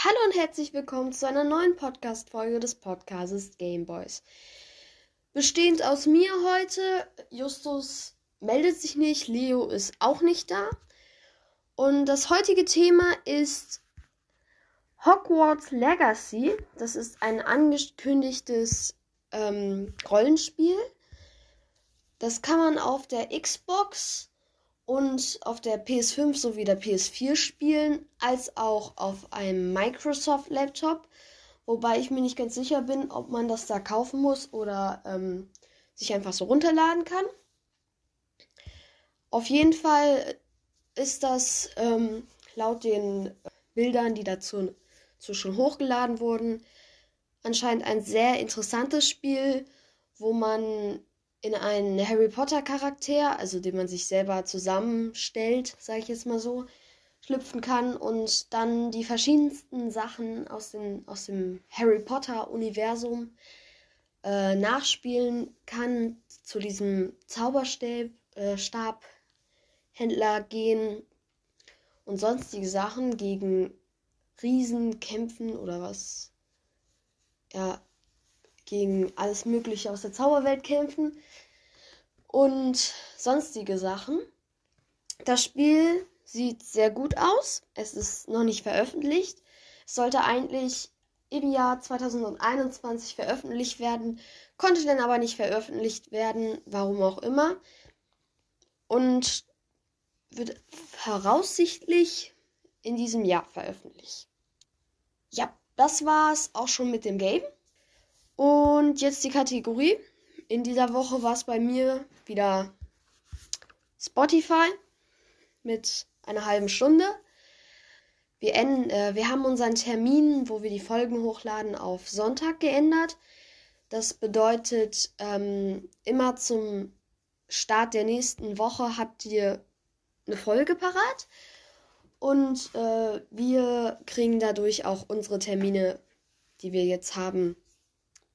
Hallo und herzlich willkommen zu einer neuen Podcast-Folge des Podcasts Gameboys. Bestehend aus mir heute, Justus meldet sich nicht, Leo ist auch nicht da. Und das heutige Thema ist Hogwarts Legacy. Das ist ein angekündigtes ähm, Rollenspiel. Das kann man auf der Xbox und auf der PS5 sowie der PS4 spielen, als auch auf einem Microsoft Laptop. Wobei ich mir nicht ganz sicher bin, ob man das da kaufen muss oder ähm, sich einfach so runterladen kann. Auf jeden Fall ist das ähm, laut den Bildern, die dazu, dazu schon hochgeladen wurden, anscheinend ein sehr interessantes Spiel, wo man in einen Harry Potter Charakter, also den man sich selber zusammenstellt, sage ich jetzt mal so, schlüpfen kann und dann die verschiedensten Sachen aus, den, aus dem Harry Potter Universum äh, nachspielen kann, zu diesem Zauberstab äh, gehen und sonstige Sachen gegen Riesen kämpfen oder was. Ja, gegen alles Mögliche aus der Zauberwelt kämpfen und sonstige Sachen. Das Spiel sieht sehr gut aus. Es ist noch nicht veröffentlicht. Es sollte eigentlich im Jahr 2021 veröffentlicht werden, konnte dann aber nicht veröffentlicht werden, warum auch immer. Und wird voraussichtlich in diesem Jahr veröffentlicht. Ja, das war's auch schon mit dem Game. Und jetzt die Kategorie. In dieser Woche war es bei mir wieder Spotify mit einer halben Stunde. Wir, äh, wir haben unseren Termin, wo wir die Folgen hochladen, auf Sonntag geändert. Das bedeutet, ähm, immer zum Start der nächsten Woche habt ihr eine Folge parat. Und äh, wir kriegen dadurch auch unsere Termine, die wir jetzt haben,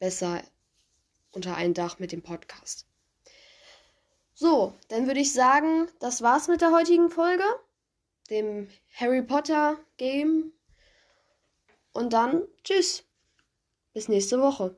besser unter ein Dach mit dem Podcast. So, dann würde ich sagen, das war's mit der heutigen Folge, dem Harry Potter Game. Und dann tschüss. Bis nächste Woche.